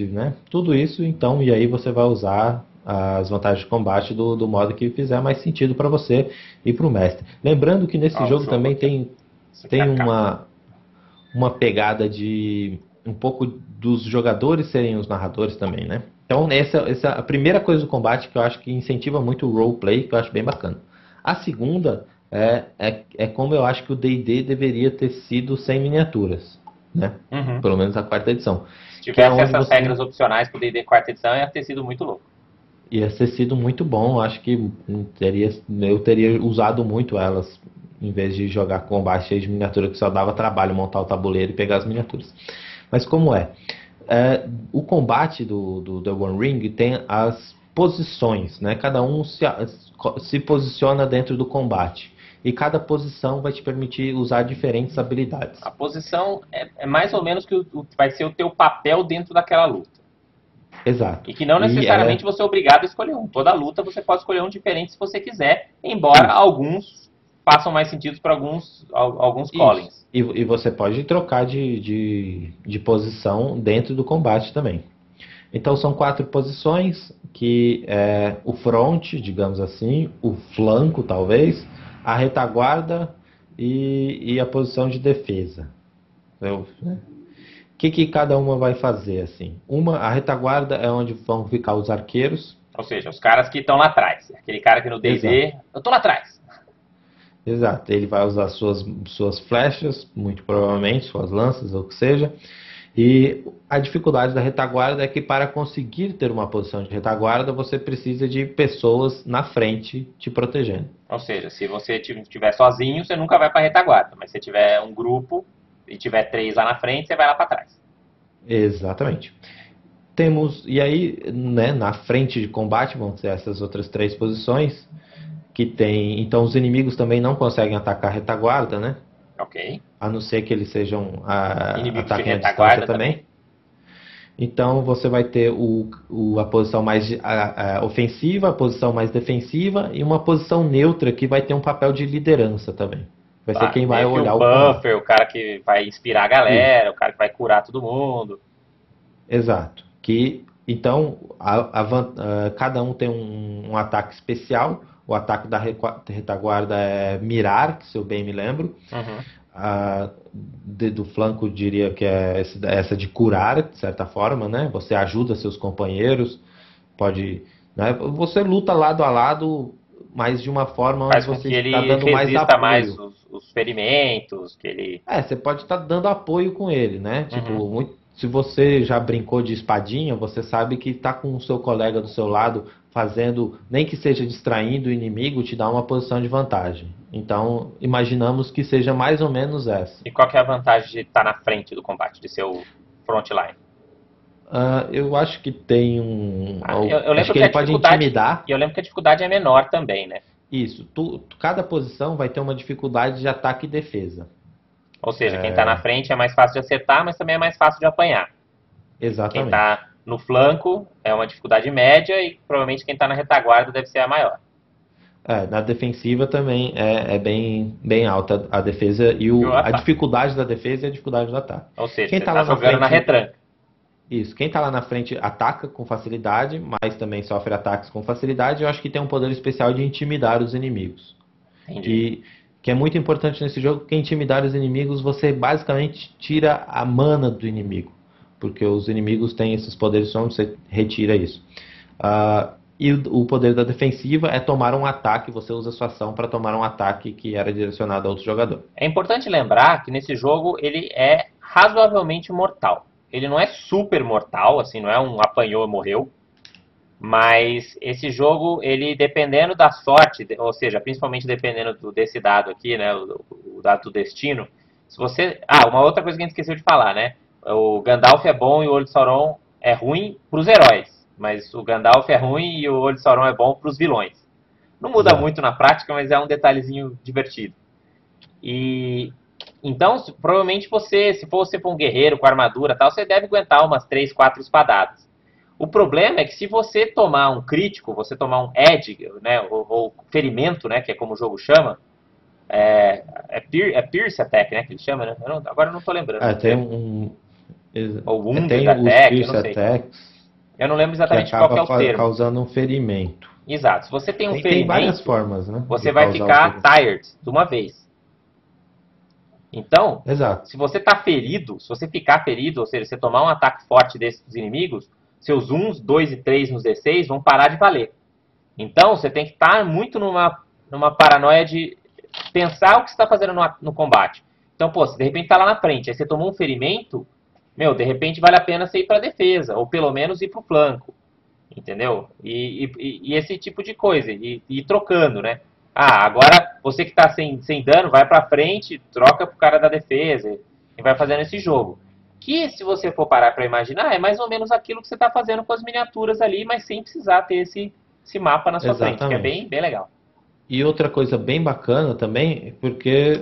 Speaker 2: né? Tudo isso, então, e aí você vai usar as vantagens de combate do, do modo que fizer mais sentido para você e para o mestre. Lembrando que nesse ah, jogo também tem, tem uma, uma pegada de um pouco dos jogadores serem os narradores também, né? Então, essa, essa a primeira coisa do combate que eu acho que incentiva muito o roleplay, que eu acho bem bacana. A segunda é, é, é como eu acho que o D&D deveria ter sido sem miniaturas, né? Uhum. Pelo menos a quarta edição.
Speaker 1: Se tivesse é essas você... regras opcionais pro D&D quarta edição, ia ter sido muito louco.
Speaker 2: Ia ter sido muito bom, acho que teria, eu teria usado muito elas, em vez de jogar combate cheio de miniatura, que só dava trabalho montar o tabuleiro e pegar as miniaturas. Mas como é? é o combate do, do The One Ring tem as posições, né? Cada um se, se posiciona dentro do combate e cada posição vai te permitir usar diferentes habilidades.
Speaker 1: A posição é, é mais ou menos que o, o, vai ser o teu papel dentro daquela luta.
Speaker 2: Exato.
Speaker 1: E que não necessariamente você é obrigado a escolher um. Toda luta você pode escolher um diferente se você quiser, embora alguns façam mais sentido para alguns, alguns callings.
Speaker 2: E, e, você pode trocar de, de, de posição dentro do combate também. Então são quatro posições que é o front, digamos assim, o flanco talvez, a retaguarda e, e a posição de defesa. O né? que, que cada uma vai fazer assim? Uma, a retaguarda é onde vão ficar os arqueiros.
Speaker 1: Ou seja, os caras que estão lá atrás. Aquele cara que no D&D, eu tô lá atrás.
Speaker 2: Exato, ele vai usar suas, suas flechas, muito provavelmente, suas lanças, ou o que seja, e a dificuldade da retaguarda é que para conseguir ter uma posição de retaguarda, você precisa de pessoas na frente te protegendo.
Speaker 1: Ou seja, se você estiver sozinho, você nunca vai para a retaguarda, mas se tiver um grupo e tiver três lá na frente, você vai lá para trás.
Speaker 2: Exatamente. Temos, e aí, né, na frente de combate vão ser essas outras três posições, que tem. Então os inimigos também não conseguem atacar a retaguarda, né?
Speaker 1: Ok.
Speaker 2: A não ser que eles sejam a, ataquem a distância também. também. Então você vai ter o, o, a posição mais a, a ofensiva, a posição mais defensiva e uma posição neutra que vai ter um papel de liderança também. Vai ser quem vai olhar
Speaker 1: o buffer, o cara que vai inspirar a galera, Isso. o cara que vai curar todo mundo.
Speaker 2: Exato. Que então a, a, cada um tem um, um, ataque especial. O ataque da retaguarda é mirar, se eu bem me lembro. Uhum. A, de, do flanco diria que é essa de curar, de certa forma, né? Você ajuda seus companheiros, pode, né? Você luta lado a lado, mas de uma forma
Speaker 1: Faz você está dando mais apoio. mais os, os, ferimentos, que ele.
Speaker 2: É, você pode estar tá dando apoio com ele, né? Tipo, uhum. muito, se você já brincou de espadinha, você sabe que está com o seu colega do seu lado fazendo, nem que seja distraindo o inimigo, te dá uma posição de vantagem. Então, imaginamos que seja mais ou menos essa.
Speaker 1: E qual é a vantagem de estar tá na frente do combate, de ser o frontline?
Speaker 2: Uh, eu acho que tem um. Ah, eu, eu acho que, que ele pode intimidar.
Speaker 1: E eu lembro que a dificuldade é menor também, né?
Speaker 2: Isso. Tu, cada posição vai ter uma dificuldade de ataque e defesa.
Speaker 1: Ou seja, é... quem está na frente é mais fácil de acertar, mas também é mais fácil de apanhar.
Speaker 2: Exatamente.
Speaker 1: Quem está no flanco é uma dificuldade média e provavelmente quem está na retaguarda deve ser a maior.
Speaker 2: É, na defensiva também é, é, bem, bem alta a defesa e o, a dificuldade da defesa e a dificuldade do ataque.
Speaker 1: Ou seja, quem está tá lá jogando na, frente, na retranca.
Speaker 2: Isso, quem está lá na frente ataca com facilidade, mas também sofre ataques com facilidade. Eu acho que tem um poder especial de intimidar os inimigos. Entendi. E que é muito importante nesse jogo, porque intimidar os inimigos você basicamente tira a mana do inimigo, porque os inimigos têm esses poderes onde você retira isso. Uh, e o poder da defensiva é tomar um ataque, você usa sua ação para tomar um ataque que era direcionado a outro jogador.
Speaker 1: É importante lembrar que nesse jogo ele é razoavelmente mortal. Ele não é super mortal, assim, não é um apanhou e morreu, mas esse jogo, ele dependendo da sorte, ou seja, principalmente dependendo do, desse dado aqui, né, o, o, dado do destino, se você... Ah, uma outra coisa que a gente esqueceu de falar, né? O Gandalf é bom e o Olho de Sauron é ruim para os heróis, mas o Gandalf é ruim e o Olho de Sauron é bom para os vilões. Não muda muito na prática, mas é um detalhezinho divertido. E então, provavelmente você, se for você for um guerreiro com armadura tal, você deve aguentar umas 3, 4 espadadas. O problema é que se você tomar um crítico, você tomar um edge, né, ou, ou ferimento, né, que é como o jogo chama, é, é, é Pierce Attack, né, que ele chama, né? Eu não, agora eu não estou lembrando.
Speaker 2: Ah, tem um...
Speaker 1: Ou Wounded tem Attack, eu não sei.
Speaker 2: Attacks
Speaker 1: eu não lembro exatamente qual é o termo.
Speaker 2: causando um ferimento.
Speaker 1: Exato. Se você tem um tem, ferimento,
Speaker 2: tem várias formas, né,
Speaker 1: você vai ficar tired de uma vez. Então,
Speaker 2: Exato.
Speaker 1: se você está ferido, se você ficar ferido, ou seja, você tomar um ataque forte desses inimigos, seus 1, 2 e 3 nos D6 vão parar de valer. Então, você tem que estar muito numa, numa paranoia de pensar o que você está fazendo no, no, combate. Então, pô, se de repente está lá na frente, aí você tomou um ferimento, meu, de repente vale a pena você ir para a defesa, ou pelo menos ir para o flanco, entendeu? E, e, e, esse tipo de coisa, e, e trocando, né? Ah, agora você que está sem, sem dano, vai para frente, troca pro cara da defesa, e vai fazendo esse jogo. Que, se você for parar para imaginar, é mais ou menos aquilo que você está fazendo com as miniaturas ali, mas sem precisar ter esse, esse mapa na sua Exatamente. frente, que é bem, bem legal.
Speaker 2: E outra coisa bem bacana também, porque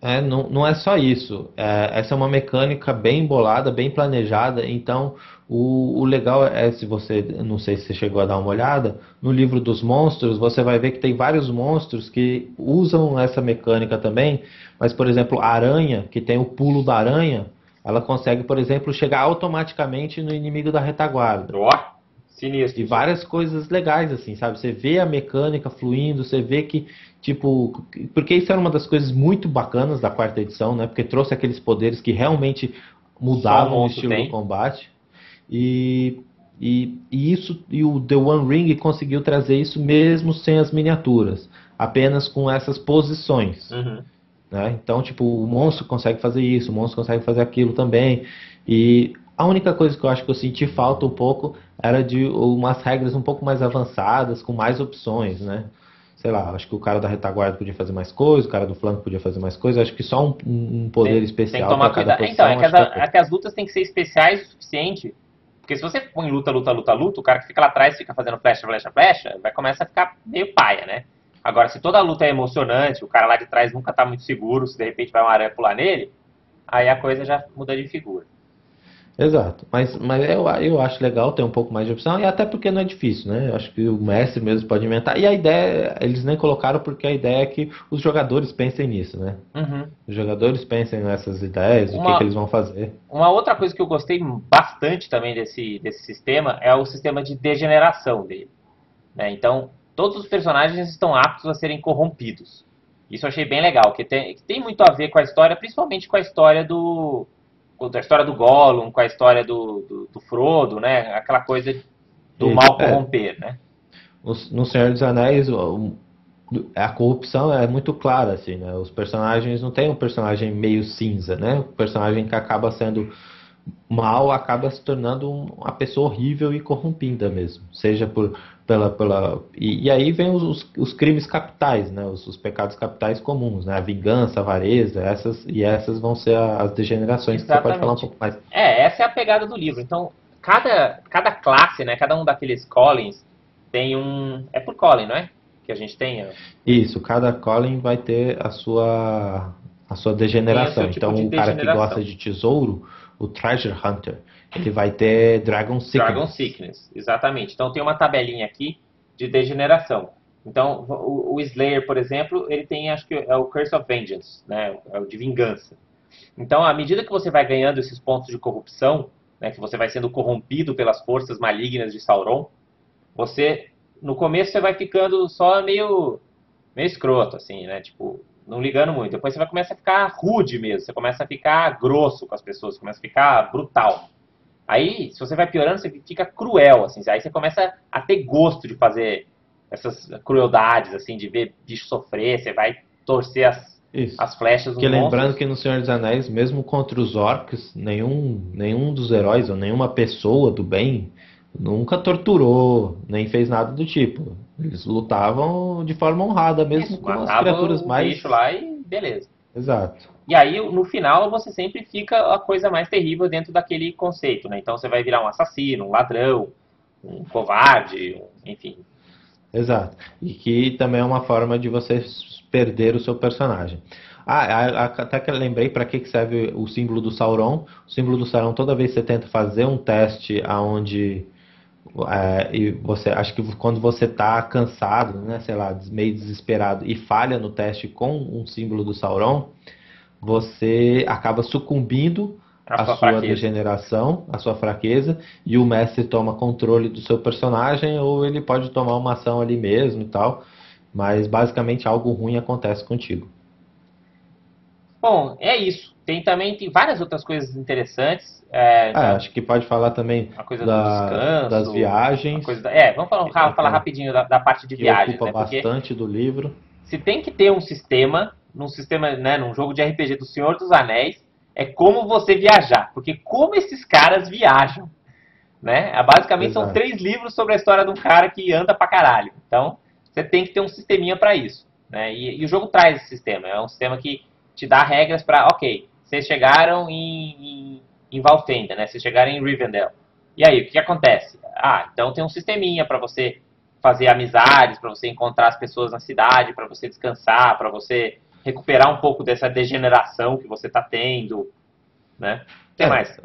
Speaker 2: é, não, não é só isso. É, essa é uma mecânica bem bolada, bem planejada. Então, o, o, legal é, se você, não sei se você chegou a dar uma olhada, no livro dos monstros, você vai ver que tem vários monstros que usam essa mecânica também. Mas, por exemplo, a aranha, que tem o pulo da aranha, ela consegue, por exemplo, chegar automaticamente no inimigo da retaguarda.
Speaker 1: Oh, sinistro.
Speaker 2: E várias coisas legais, assim, sabe? Você vê a mecânica fluindo, você vê que, tipo... Porque isso era uma das coisas muito bacanas da quarta edição, né? Porque trouxe aqueles poderes que realmente mudavam o estilo tem. do combate. E, e, e, isso e o The One Ring conseguiu trazer isso mesmo sem as miniaturas, apenas com essas posições. Uhum. Né? Então, tipo, o monstro consegue fazer isso, o monstro consegue fazer aquilo também. E a única coisa que eu acho que eu senti falta um pouco era de umas regras um pouco mais avançadas, com mais opções, né? Sei lá, acho que o cara da retaguarda podia fazer mais coisas, o cara do flanco podia fazer mais coisas. Acho que só um, um poder tem, especial. Tem que
Speaker 1: tomar cuidado. Posição, então, é que, as, que é, é que as lutas têm que ser especiais o suficiente. Porque se você põe luta, luta, luta, luta, o cara que fica lá atrás fica fazendo flecha, flecha, flecha, vai começar a ficar meio paia, né? Agora, se toda a luta é emocionante, o cara lá de trás nunca tá muito seguro, se de repente vai uma aranha pular nele, aí a coisa já muda de figura.
Speaker 2: Exato, mas, mas eu, eu acho legal ter um pouco mais de opção, e até porque não é difícil, né? Eu acho que o mestre mesmo pode inventar. E a ideia, eles nem colocaram porque a ideia é que os jogadores pensem nisso, né? Uhum. Os jogadores pensem nessas ideias, uma, o que, que, eles vão fazer.
Speaker 1: Uma outra coisa que eu gostei bastante também desse, desse sistema é o sistema de degeneração dele. Né? Então, todos os personagens estão aptos a serem corrompidos. Isso eu achei bem legal, que tem, que tem muito a ver com a história, principalmente com a história do com a história do Gollum, com a história do, do, do Frodo, né? Aquela coisa do mal é. corromper, é, né?
Speaker 2: No Senhor dos Anéis, a corrupção é muito clara, assim, né? Os personagens não tem um personagem meio cinza, né? O personagem que acaba sendo mal acaba se tornando uma pessoa horrível e corrompida mesmo, seja por pela pela e, e aí vem os, os, crimes capitais, né? Os, os, pecados capitais comuns, né? A vingança, a avareza, essas e essas vão ser as degenerações Exatamente. que você pode falar um pouco mais.
Speaker 1: É, essa é a pegada do livro. Então, cada cada classe, né? Cada um daqueles Collins tem um é por Colin, não é? Que a gente tem.
Speaker 2: Isso, cada Colin vai ter a sua a sua degeneração. Tipo então, o cara que gosta de tesouro o Treasure Hunter, ele vai ter Dragon Sickness.
Speaker 1: Dragon Sickness, exatamente. Então tem uma tabelinha aqui de degeneração. Então o, o Slayer, por exemplo, ele tem, acho que é o Curse of Vengeance, né? É o de vingança. Então, à medida que você vai ganhando esses pontos de corrupção, né, que você vai sendo corrompido pelas forças malignas de Sauron, você, no começo, você vai ficando só meio, meio escroto, assim, né? Tipo, não ligando muito. Depois você vai começar a ficar rude mesmo, você começa a ficar grosso com as pessoas, começa a ficar brutal. Aí, se você vai piorando, você fica cruel, assim. Aí você começa a ter gosto de fazer essas crueldades, assim, de ver bicho sofrer, você vai torcer as, as flechas
Speaker 2: Porque lembrando que no Senhor dos Anéis, mesmo contra os orcs, nenhum, nenhum dos heróis ou nenhuma pessoa do bem nunca torturou, nem fez nada do tipo. Eles lutavam de forma honrada, mesmo Isso, com as criaturas mais.
Speaker 1: bicho lá e beleza.
Speaker 2: Exato.
Speaker 1: E aí, no final, você sempre fica a coisa mais terrível dentro daquele conceito, né? Então você vai virar um assassino, um ladrão, um covarde, enfim.
Speaker 2: Exato. E que também é uma forma de você perder o seu personagem. Ah, até que eu lembrei para que serve o símbolo do Sauron. O símbolo do Sauron, toda vez que você tenta fazer um teste aonde é, e você acho que quando você está cansado, né, sei lá, meio desesperado e falha no teste com um símbolo do Sauron, você acaba sucumbindo à sua, sua degeneração, à sua fraqueza, e o mestre toma controle do seu personagem, ou ele pode tomar uma ação ali mesmo e tal, mas basicamente algo ruim acontece contigo.
Speaker 1: Bom, é isso. Tem também tem várias outras coisas interessantes. É,
Speaker 2: ah, acho que pode falar também a coisa da, descanso, das viagens.
Speaker 1: Da, é, vamos falar, falar, falar rapidinho da, da, parte de que viagens.
Speaker 2: Ocupa
Speaker 1: né?
Speaker 2: bastante do livro.
Speaker 1: Se tem que ter um sistema, num sistema, né, num jogo de RPG do Senhor dos Anéis, é como você viajar. Porque como esses caras viajam. Né? É, basicamente Exato. são três livros sobre a história de um cara que anda pra caralho. Então, você tem que ter um sisteminha para isso. Né? E, e, o jogo traz esse sistema. É um sistema que te dá regras para, ok, vocês chegaram em, em, em Valfenda, né? Vocês chegaram em Rivendell. E aí, o que, que acontece? Ah, então tem um sisteminha para você fazer amizades, para você encontrar as pessoas na cidade, para você descansar, para você recuperar um pouco dessa degeneração que você está tendo, né? O que é, mais?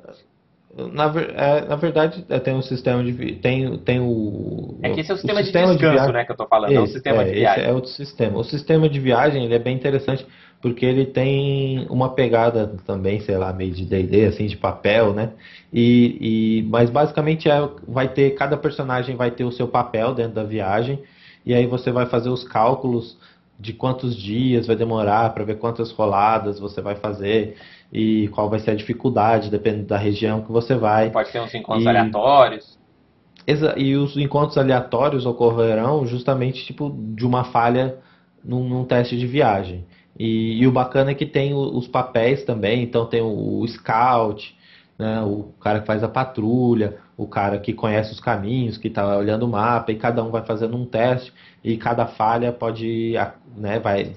Speaker 2: Na, é, na verdade, é, tem um sistema de tem tem o
Speaker 1: é que esse é o sistema, o sistema de descanso, de né, que eu estou falando, esse, é o sistema
Speaker 2: é,
Speaker 1: de viagem.
Speaker 2: Esse é outro sistema. O sistema de viagem ele é bem interessante porque ele tem uma pegada também, sei lá, meio de D&D, assim, de papel, né? E, e mas basicamente é, vai ter cada personagem vai ter o seu papel dentro da viagem e aí você vai fazer os cálculos de quantos dias vai demorar para ver quantas roladas você vai fazer e qual vai ser a dificuldade, dependendo da região que você vai.
Speaker 1: Pode ter uns encontros e, aleatórios.
Speaker 2: E os encontros aleatórios ocorrerão justamente tipo de uma falha num, num teste de viagem. E, e, o bacana é que tem os papéis também, então tem o, o scout, né, o cara que faz a patrulha, o cara que conhece os caminhos, que está olhando o mapa, e cada um vai fazendo um teste, e cada falha pode, né, vai,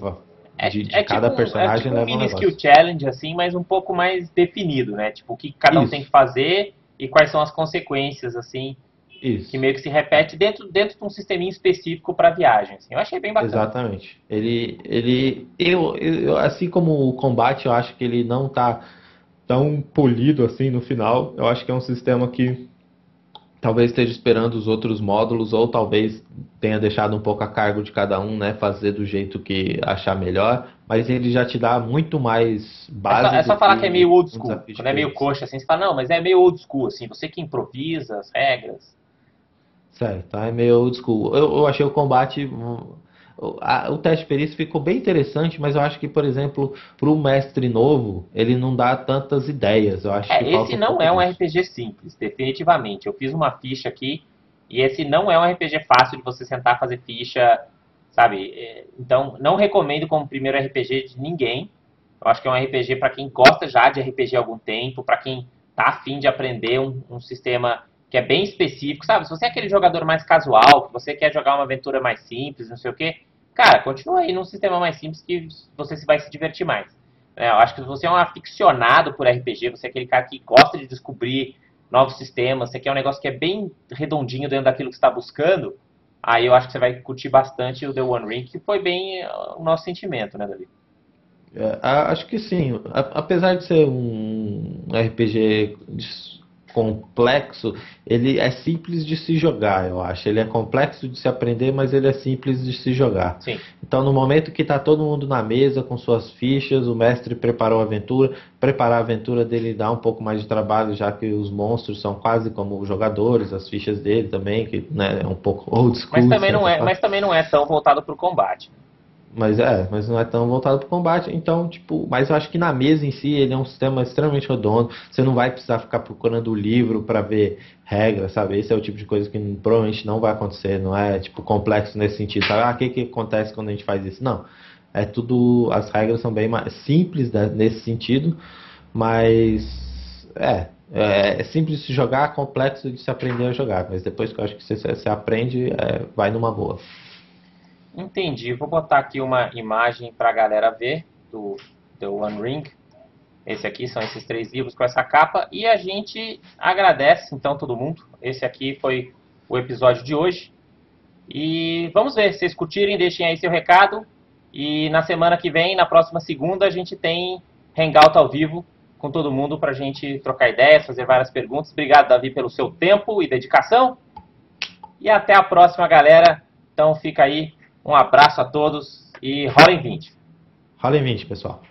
Speaker 1: é, de, de é cada tipo, personagem é tipo um mini um skill challenge, assim, mas um pouco mais definido, né? Tipo, o que cada um Isso. tem que fazer e quais são as consequências, assim,
Speaker 2: Isso.
Speaker 1: Que meio que se repete dentro, dentro de um sisteminha específico para viagens. Assim. Eu achei bem bacana.
Speaker 2: Exatamente. Ele, ele eu, eu, assim como o combate, eu acho que ele não está tão polido assim no final. Eu acho que é um sistema que talvez esteja esperando os outros módulos ou talvez tenha deixado um pouco a cargo de cada um, né, fazer do jeito que achar melhor, mas ele já te dá muito mais base.
Speaker 1: É só, é só falar que, que, é meio old school, quando é meio coxa assim, você fala, não, mas é meio old school, assim, você que improvisa as regras.
Speaker 2: Certo, tá? é meio old school. Eu, eu achei o combate o teste de perícia ficou bem interessante, mas eu acho que, por exemplo, para o mestre novo, ele não dá tantas ideias. Eu acho
Speaker 1: é,
Speaker 2: que
Speaker 1: esse não é um RPG simples, definitivamente. Eu fiz uma ficha aqui e esse não é um RPG fácil de você sentar fazer ficha, sabe? É, então, não recomendo como primeiro RPG de ninguém. Eu acho que é um RPG para quem gosta já de RPG há algum tempo, para quem tá afim de aprender um, um sistema que é bem específico, sabe? Se você é aquele jogador mais casual, que você quer jogar uma aventura mais simples, não sei o quê, cara, continua aí num sistema mais simples que você vai se divertir mais. É, eu acho que você é um aficionado por RPG, você é aquele cara que gosta de descobrir novos sistemas, você quer um negócio que é bem redondinho dentro daquilo que está buscando, aí eu acho que você vai curtir bastante o The One Ring, que foi bem uh, o nosso sentimento, né, Davi?
Speaker 2: É, acho que sim. Apesar de ser um RPG complexo, ele é simples de se jogar, eu acho. Ele é complexo de se aprender, mas ele é simples de se jogar.
Speaker 1: Sim.
Speaker 2: Então, no momento que está todo mundo na mesa com suas fichas, o mestre preparou a aventura. Preparar a aventura dele dá um pouco mais de trabalho, já que os monstros são quase como jogadores, as fichas dele também, que né, é um pouco old school.
Speaker 1: Mas também não é, mas também não é tão voltado para o combate.
Speaker 2: Mas é, mas não é tão voltado para o combate. Então, tipo, mas eu acho que na mesa em si ele é um sistema extremamente redondo. Você não vai precisar ficar procurando o livro para ver regras, sabe? Esse é o tipo de coisa que provavelmente não vai acontecer. Não é tipo complexo nesse sentido. Sabe? Ah, o que, que acontece quando a gente faz isso? Não. É tudo. As regras são bem mais simples né, nesse sentido, mas é, é, é, simples de jogar, complexo de se aprender a jogar. Mas depois que eu acho que você, você aprende, é, vai numa boa.
Speaker 1: Entendi. Vou botar aqui uma imagem para a galera ver do The One Ring. Esse aqui são esses três livros com essa capa. E a gente agradece, então, todo mundo. Esse aqui foi o episódio de hoje. E vamos ver. Se vocês curtirem, deixem aí seu recado. E na semana que vem, na próxima segunda, a gente tem Hangout ao vivo com todo mundo para a gente trocar ideias, fazer várias perguntas. Obrigado, Davi, pelo seu tempo e dedicação. E até a próxima, galera. Então fica aí um abraço a todos e rola em 20.
Speaker 2: Rola em 20, pessoal.